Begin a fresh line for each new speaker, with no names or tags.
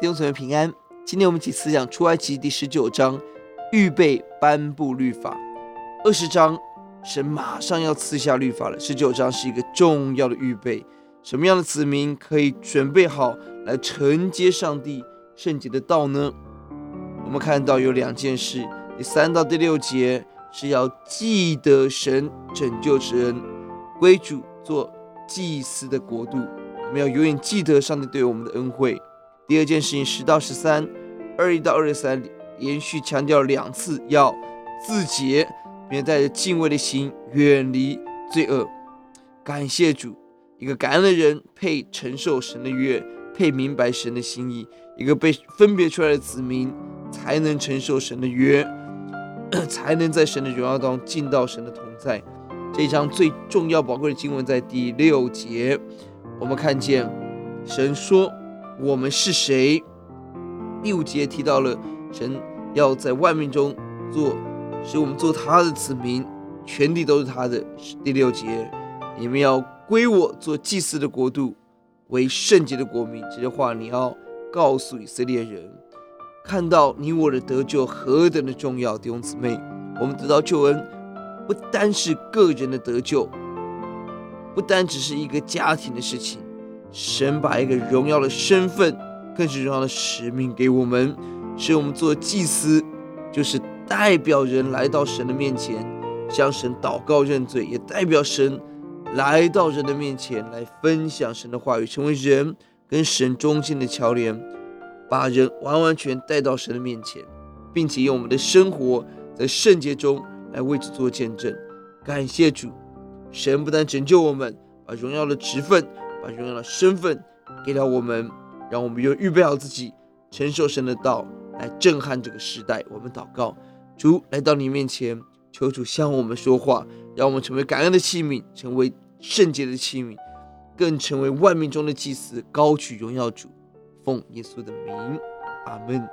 弟兄姊妹平安。今天我们一起思想出埃及第十九章，预备颁布律法。二十章神马上要赐下律法了，十九章是一个重要的预备。什么样的子民可以准备好来承接上帝圣洁的道呢？我们看到有两件事，第三到第六节是要记得神拯救之恩，归主做祭司的国度。我们要永远记得上帝对我们的恩惠。第二件事情，十到十三，二一到二十三，连续强调两次要自洁，并带着敬畏的心远离罪恶。感谢主，一个感恩的人配承受神的约，配明白神的心意。一个被分别出来的子民，才能承受神的约，才能在神的荣耀当中进到神的同在。这一章最重要宝贵的经文在第六节。我们看见神说：“我们是谁？”第五节提到了神要在万民中做，使我们做他的子民，全地都是他的。第六节，你们要归我做祭祀的国度，为圣洁的国民。这些话你要告诉以色列人，看到你我的得救何等的重要，弟兄姊妹，我们得到救恩，不单是个人的得救。不单只是一个家庭的事情，神把一个荣耀的身份，更是荣耀的使命给我们，使我们做祭司，就是代表人来到神的面前，向神祷告认罪，也代表神来到人的面前来分享神的话语，成为人跟神中间的桥梁，把人完完全带到神的面前，并且用我们的生活在圣洁中来为之做见证。感谢主。神不但拯救我们，把荣耀的职分、把荣耀的身份给了我们，让我们又预备好自己，承受神的道，来震撼这个时代。我们祷告，主来到你面前，求主向我们说话，让我们成为感恩的器皿，成为圣洁的器皿，更成为万民中的祭司，高举荣耀主。奉耶稣的名，阿门。